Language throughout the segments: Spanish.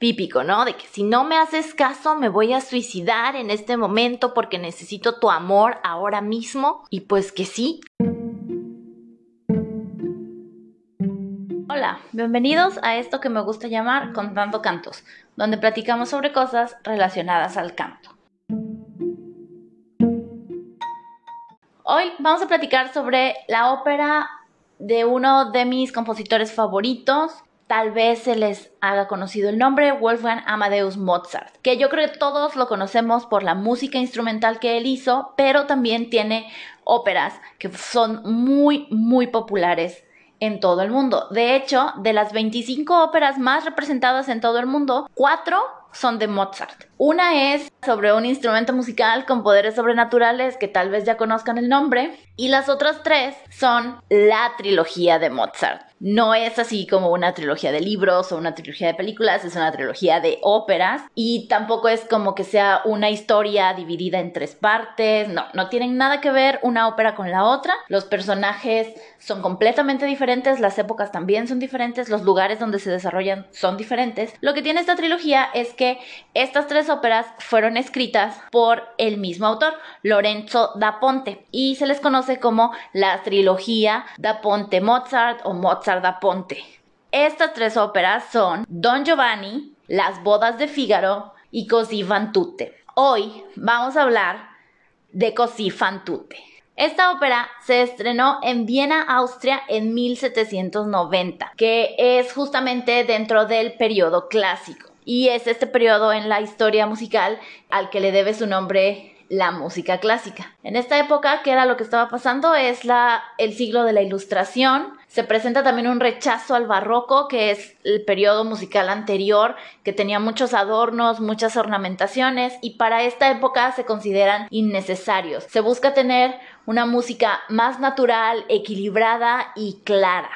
típico, ¿no? De que si no me haces caso me voy a suicidar en este momento porque necesito tu amor ahora mismo. Y pues que sí. Hola, bienvenidos a esto que me gusta llamar Contando Cantos, donde platicamos sobre cosas relacionadas al canto. Hoy vamos a platicar sobre la ópera de uno de mis compositores favoritos, tal vez se les haga conocido el nombre, Wolfgang Amadeus Mozart, que yo creo que todos lo conocemos por la música instrumental que él hizo, pero también tiene óperas que son muy, muy populares en todo el mundo. De hecho, de las 25 óperas más representadas en todo el mundo, cuatro son de Mozart. Una es sobre un instrumento musical con poderes sobrenaturales que tal vez ya conozcan el nombre. Y las otras tres son la trilogía de Mozart. No es así como una trilogía de libros o una trilogía de películas, es una trilogía de óperas. Y tampoco es como que sea una historia dividida en tres partes. No, no tienen nada que ver una ópera con la otra. Los personajes son completamente diferentes, las épocas también son diferentes, los lugares donde se desarrollan son diferentes. Lo que tiene esta trilogía es que estas tres óperas fueron escritas por el mismo autor, Lorenzo da Ponte, y se les conoce como la trilogía da Ponte Mozart o Mozart Estas tres óperas son Don Giovanni, Las bodas de Fígaro y Così fan tutte. Hoy vamos a hablar de Così fan tutte. Esta ópera se estrenó en Viena, Austria en 1790, que es justamente dentro del periodo clásico y es este periodo en la historia musical al que le debe su nombre la música clásica. En esta época, ¿qué era lo que estaba pasando? Es el siglo de la ilustración. Se presenta también un rechazo al barroco, que es el periodo musical anterior, que tenía muchos adornos, muchas ornamentaciones, y para esta época se consideran innecesarios. Se busca tener una música más natural, equilibrada y clara.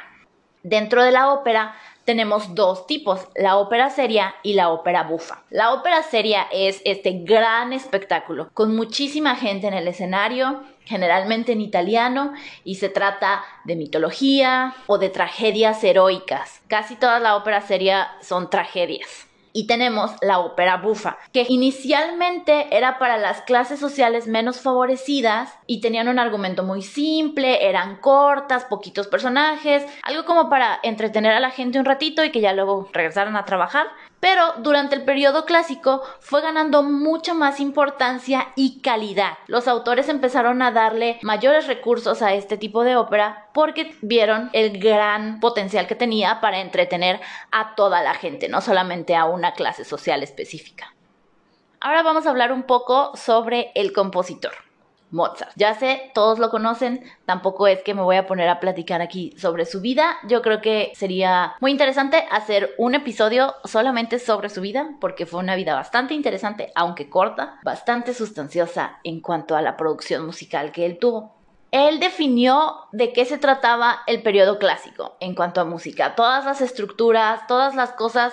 Dentro de la ópera tenemos dos tipos, la ópera seria y la ópera bufa. La ópera seria es este gran espectáculo con muchísima gente en el escenario, generalmente en italiano, y se trata de mitología o de tragedias heroicas. Casi toda la ópera seria son tragedias y tenemos la ópera bufa, que inicialmente era para las clases sociales menos favorecidas y tenían un argumento muy simple, eran cortas, poquitos personajes, algo como para entretener a la gente un ratito y que ya luego regresaran a trabajar. Pero durante el periodo clásico fue ganando mucha más importancia y calidad. Los autores empezaron a darle mayores recursos a este tipo de ópera porque vieron el gran potencial que tenía para entretener a toda la gente, no solamente a una clase social específica. Ahora vamos a hablar un poco sobre el compositor. Mozart. Ya sé, todos lo conocen, tampoco es que me voy a poner a platicar aquí sobre su vida. Yo creo que sería muy interesante hacer un episodio solamente sobre su vida, porque fue una vida bastante interesante, aunque corta, bastante sustanciosa en cuanto a la producción musical que él tuvo. Él definió de qué se trataba el periodo clásico en cuanto a música, todas las estructuras, todas las cosas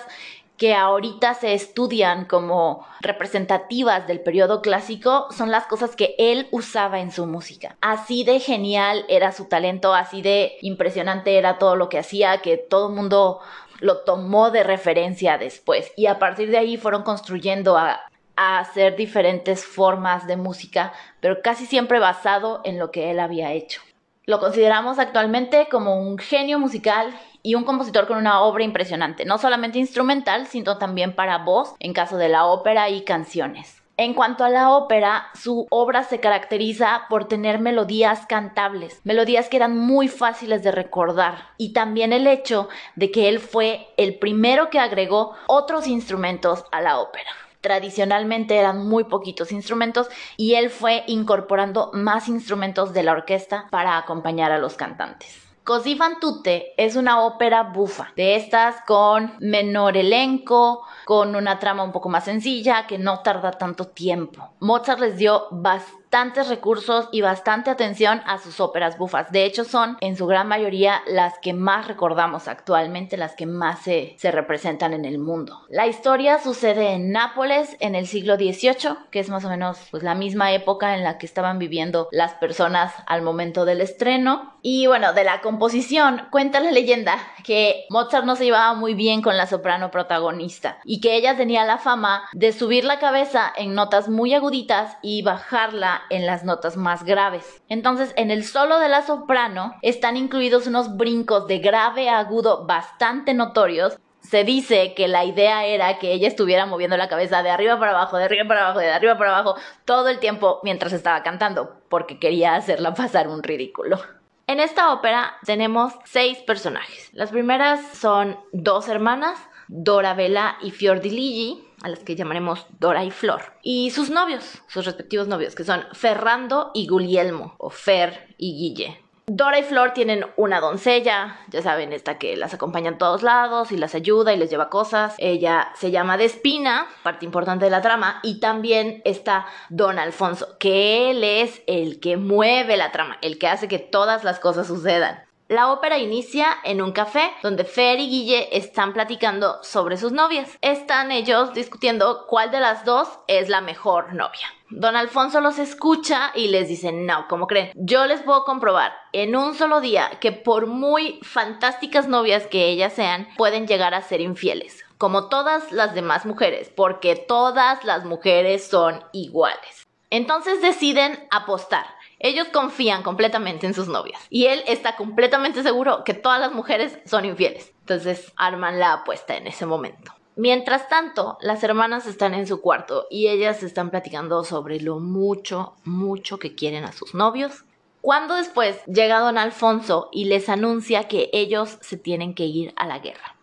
que ahorita se estudian como representativas del periodo clásico son las cosas que él usaba en su música. Así de genial era su talento, así de impresionante era todo lo que hacía, que todo el mundo lo tomó de referencia después. Y a partir de ahí fueron construyendo a, a hacer diferentes formas de música, pero casi siempre basado en lo que él había hecho. Lo consideramos actualmente como un genio musical y un compositor con una obra impresionante, no solamente instrumental, sino también para voz, en caso de la ópera y canciones. En cuanto a la ópera, su obra se caracteriza por tener melodías cantables, melodías que eran muy fáciles de recordar, y también el hecho de que él fue el primero que agregó otros instrumentos a la ópera. Tradicionalmente eran muy poquitos instrumentos y él fue incorporando más instrumentos de la orquesta para acompañar a los cantantes. Così fan tutte es una ópera bufa, de estas con menor elenco, con una trama un poco más sencilla, que no tarda tanto tiempo. Mozart les dio bastante bastantes recursos y bastante atención a sus óperas bufas. De hecho, son en su gran mayoría las que más recordamos actualmente, las que más se, se representan en el mundo. La historia sucede en Nápoles en el siglo XVIII, que es más o menos pues, la misma época en la que estaban viviendo las personas al momento del estreno. Y bueno, de la composición, cuenta la leyenda que Mozart no se llevaba muy bien con la soprano protagonista y que ella tenía la fama de subir la cabeza en notas muy aguditas y bajarla en las notas más graves. Entonces, en el solo de la soprano están incluidos unos brincos de grave a agudo bastante notorios se dice que la idea era que ella estuviera moviendo la cabeza de arriba para abajo, de arriba para abajo, de arriba para abajo, todo el tiempo mientras estaba cantando, porque quería hacerla pasar un ridículo. En esta ópera tenemos seis personajes. Las primeras son dos hermanas, Dora Vela y Fiordiligi, a las que llamaremos Dora y Flor, y sus novios, sus respectivos novios, que son Ferrando y Guglielmo, o Fer y Guille. Dora y Flor tienen una doncella, ya saben, esta que las acompaña a todos lados y las ayuda y les lleva cosas. Ella se llama Despina, parte importante de la trama, y también está Don Alfonso, que él es el que mueve la trama, el que hace que todas las cosas sucedan. La ópera inicia en un café donde Fer y Guille están platicando sobre sus novias. Están ellos discutiendo cuál de las dos es la mejor novia. Don Alfonso los escucha y les dice, no, ¿cómo creen? Yo les puedo comprobar en un solo día que por muy fantásticas novias que ellas sean, pueden llegar a ser infieles, como todas las demás mujeres, porque todas las mujeres son iguales. Entonces deciden apostar. Ellos confían completamente en sus novias y él está completamente seguro que todas las mujeres son infieles. Entonces arman la apuesta en ese momento. Mientras tanto, las hermanas están en su cuarto y ellas están platicando sobre lo mucho, mucho que quieren a sus novios. Cuando después llega don Alfonso y les anuncia que ellos se tienen que ir a la guerra.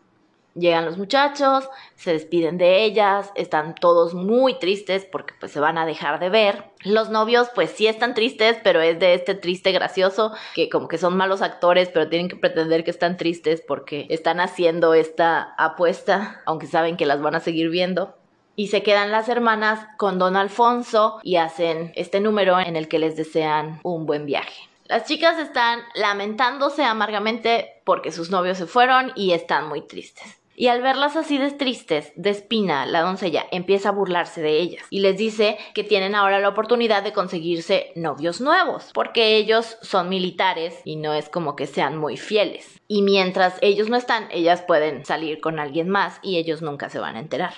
Llegan los muchachos, se despiden de ellas, están todos muy tristes porque pues se van a dejar de ver. Los novios pues sí están tristes, pero es de este triste gracioso que como que son malos actores, pero tienen que pretender que están tristes porque están haciendo esta apuesta, aunque saben que las van a seguir viendo. Y se quedan las hermanas con don Alfonso y hacen este número en el que les desean un buen viaje. Las chicas están lamentándose amargamente porque sus novios se fueron y están muy tristes. Y al verlas así de tristes, Despina, la doncella, empieza a burlarse de ellas y les dice que tienen ahora la oportunidad de conseguirse novios nuevos, porque ellos son militares y no es como que sean muy fieles. Y mientras ellos no están, ellas pueden salir con alguien más y ellos nunca se van a enterar.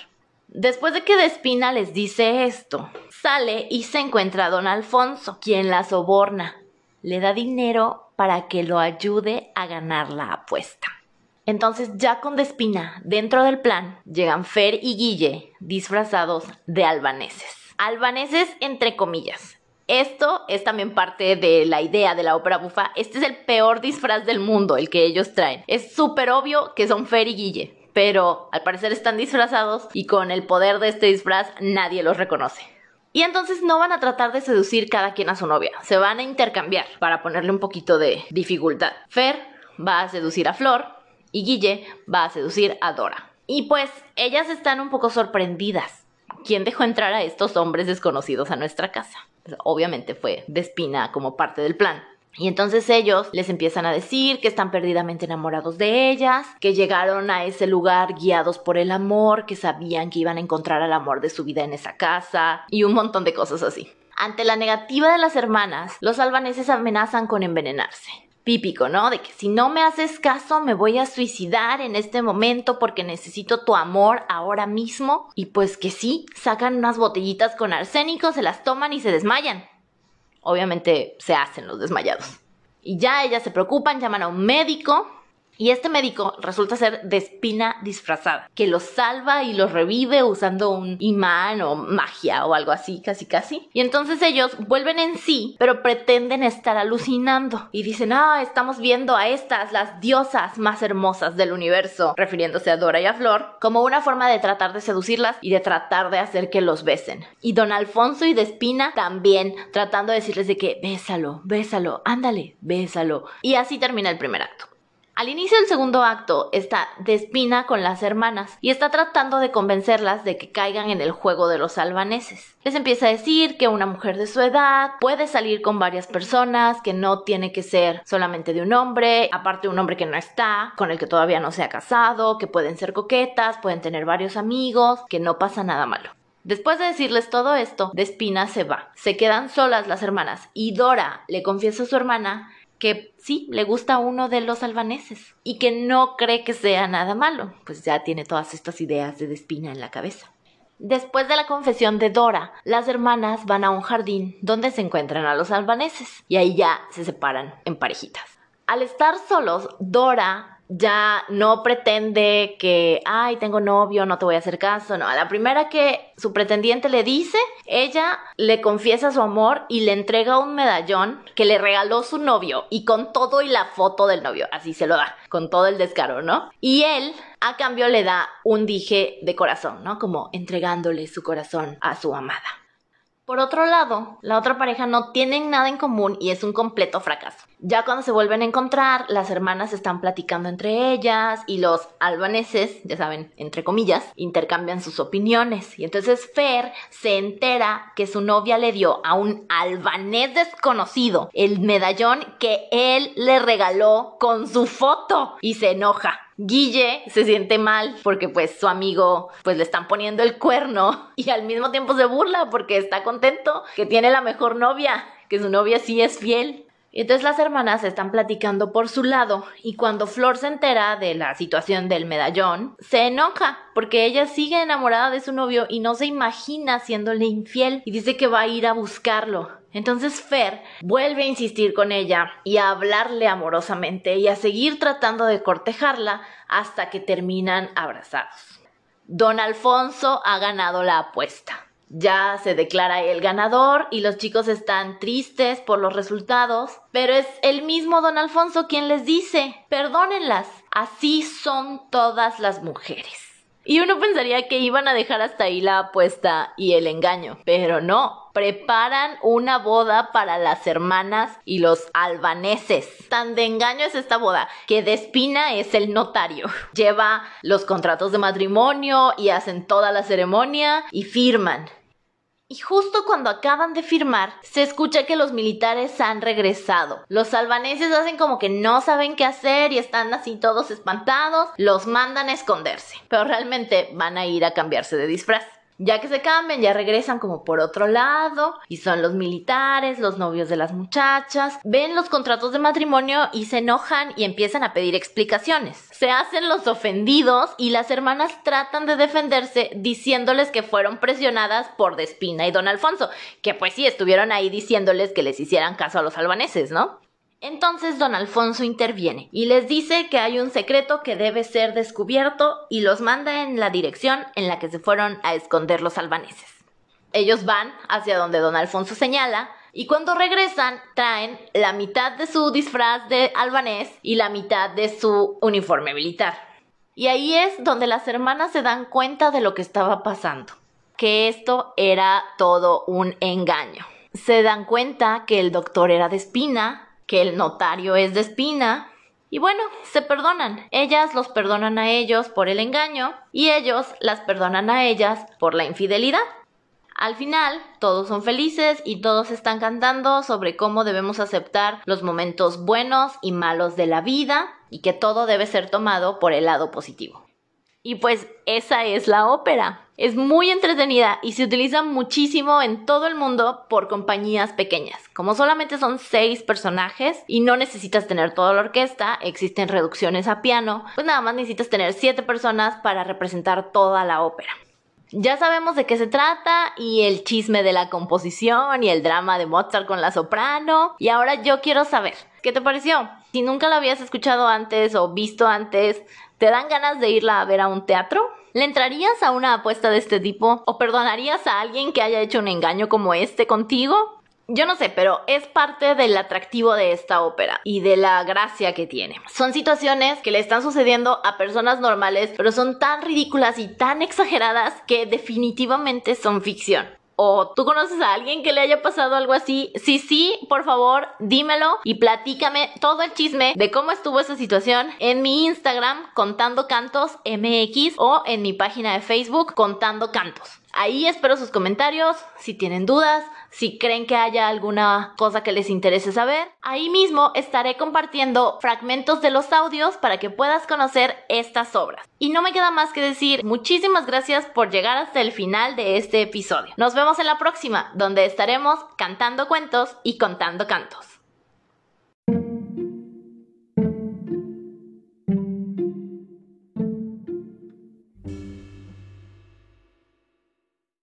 Después de que Despina les dice esto, sale y se encuentra a don Alfonso, quien la soborna. Le da dinero para que lo ayude a ganar la apuesta. Entonces, ya con Despina dentro del plan, llegan Fer y Guille disfrazados de albaneses. Albaneses entre comillas. Esto es también parte de la idea de la ópera bufa. Este es el peor disfraz del mundo, el que ellos traen. Es súper obvio que son Fer y Guille, pero al parecer están disfrazados y con el poder de este disfraz nadie los reconoce. Y entonces no van a tratar de seducir cada quien a su novia, se van a intercambiar para ponerle un poquito de dificultad. Fer va a seducir a Flor, y Guille va a seducir a Dora. Y pues ellas están un poco sorprendidas. ¿Quién dejó entrar a estos hombres desconocidos a nuestra casa? Pues, obviamente fue Despina como parte del plan. Y entonces ellos les empiezan a decir que están perdidamente enamorados de ellas, que llegaron a ese lugar guiados por el amor, que sabían que iban a encontrar al amor de su vida en esa casa y un montón de cosas así. Ante la negativa de las hermanas, los albaneses amenazan con envenenarse típico, ¿no? De que si no me haces caso me voy a suicidar en este momento porque necesito tu amor ahora mismo. Y pues que sí, sacan unas botellitas con arsénico, se las toman y se desmayan. Obviamente se hacen los desmayados. Y ya ellas se preocupan, llaman a un médico y este médico resulta ser de espina disfrazada, que los salva y los revive usando un imán o magia o algo así, casi casi. Y entonces ellos vuelven en sí, pero pretenden estar alucinando. Y dicen, ah, estamos viendo a estas, las diosas más hermosas del universo, refiriéndose a Dora y a Flor, como una forma de tratar de seducirlas y de tratar de hacer que los besen. Y don Alfonso y de Espina también, tratando de decirles de que bésalo, bésalo, ándale, bésalo. Y así termina el primer acto. Al inicio del segundo acto está Despina con las hermanas y está tratando de convencerlas de que caigan en el juego de los albaneses. Les empieza a decir que una mujer de su edad puede salir con varias personas, que no tiene que ser solamente de un hombre, aparte un hombre que no está, con el que todavía no se ha casado, que pueden ser coquetas, pueden tener varios amigos, que no pasa nada malo. Después de decirles todo esto, Despina se va. Se quedan solas las hermanas y Dora le confiesa a su hermana que sí, le gusta uno de los albaneses y que no cree que sea nada malo, pues ya tiene todas estas ideas de Despina en la cabeza. Después de la confesión de Dora, las hermanas van a un jardín donde se encuentran a los albaneses y ahí ya se separan en parejitas. Al estar solos, Dora ya no pretende que, ay, tengo novio, no te voy a hacer caso, no. A la primera que su pretendiente le dice, ella le confiesa su amor y le entrega un medallón que le regaló su novio y con todo y la foto del novio, así se lo da, con todo el descaro, ¿no? Y él, a cambio, le da un dije de corazón, ¿no? Como entregándole su corazón a su amada. Por otro lado, la otra pareja no tienen nada en común y es un completo fracaso. Ya cuando se vuelven a encontrar, las hermanas están platicando entre ellas y los albaneses, ya saben, entre comillas, intercambian sus opiniones. Y entonces Fer se entera que su novia le dio a un albanés desconocido el medallón que él le regaló con su foto y se enoja. Guille se siente mal porque pues su amigo pues le están poniendo el cuerno y al mismo tiempo se burla porque está contento que tiene la mejor novia, que su novia sí es fiel. Entonces las hermanas están platicando por su lado y cuando Flor se entera de la situación del medallón, se enoja porque ella sigue enamorada de su novio y no se imagina haciéndole infiel y dice que va a ir a buscarlo. Entonces Fer vuelve a insistir con ella y a hablarle amorosamente y a seguir tratando de cortejarla hasta que terminan abrazados. Don Alfonso ha ganado la apuesta ya se declara el ganador y los chicos están tristes por los resultados, pero es el mismo don Alfonso quien les dice, perdónenlas, así son todas las mujeres. Y uno pensaría que iban a dejar hasta ahí la apuesta y el engaño, pero no, preparan una boda para las hermanas y los albaneses. Tan de engaño es esta boda que Despina es el notario. Lleva los contratos de matrimonio y hacen toda la ceremonia y firman. Y justo cuando acaban de firmar, se escucha que los militares han regresado. Los albaneses hacen como que no saben qué hacer y están así todos espantados. Los mandan a esconderse. Pero realmente van a ir a cambiarse de disfraz. Ya que se cambian, ya regresan como por otro lado y son los militares, los novios de las muchachas, ven los contratos de matrimonio y se enojan y empiezan a pedir explicaciones. Se hacen los ofendidos y las hermanas tratan de defenderse diciéndoles que fueron presionadas por Despina y Don Alfonso, que pues sí estuvieron ahí diciéndoles que les hicieran caso a los albaneses, ¿no? Entonces don Alfonso interviene y les dice que hay un secreto que debe ser descubierto y los manda en la dirección en la que se fueron a esconder los albaneses. Ellos van hacia donde don Alfonso señala y cuando regresan traen la mitad de su disfraz de albanés y la mitad de su uniforme militar. Y ahí es donde las hermanas se dan cuenta de lo que estaba pasando, que esto era todo un engaño. Se dan cuenta que el doctor era de espina, que el notario es de espina. Y bueno, se perdonan. Ellas los perdonan a ellos por el engaño y ellos las perdonan a ellas por la infidelidad. Al final, todos son felices y todos están cantando sobre cómo debemos aceptar los momentos buenos y malos de la vida y que todo debe ser tomado por el lado positivo. Y pues esa es la ópera. Es muy entretenida y se utiliza muchísimo en todo el mundo por compañías pequeñas. Como solamente son seis personajes y no necesitas tener toda la orquesta, existen reducciones a piano, pues nada más necesitas tener siete personas para representar toda la ópera. Ya sabemos de qué se trata y el chisme de la composición y el drama de Mozart con la soprano. Y ahora yo quiero saber, ¿qué te pareció? Si nunca la habías escuchado antes o visto antes, ¿Te dan ganas de irla a ver a un teatro? ¿Le entrarías a una apuesta de este tipo? ¿O perdonarías a alguien que haya hecho un engaño como este contigo? Yo no sé, pero es parte del atractivo de esta ópera y de la gracia que tiene. Son situaciones que le están sucediendo a personas normales, pero son tan ridículas y tan exageradas que definitivamente son ficción ¿O tú conoces a alguien que le haya pasado algo así? Si sí, por favor, dímelo y platícame todo el chisme de cómo estuvo esa situación en mi Instagram contando cantos MX o en mi página de Facebook contando cantos. Ahí espero sus comentarios, si tienen dudas, si creen que haya alguna cosa que les interese saber. Ahí mismo estaré compartiendo fragmentos de los audios para que puedas conocer estas obras. Y no me queda más que decir muchísimas gracias por llegar hasta el final de este episodio. Nos vemos en la próxima, donde estaremos cantando cuentos y contando cantos.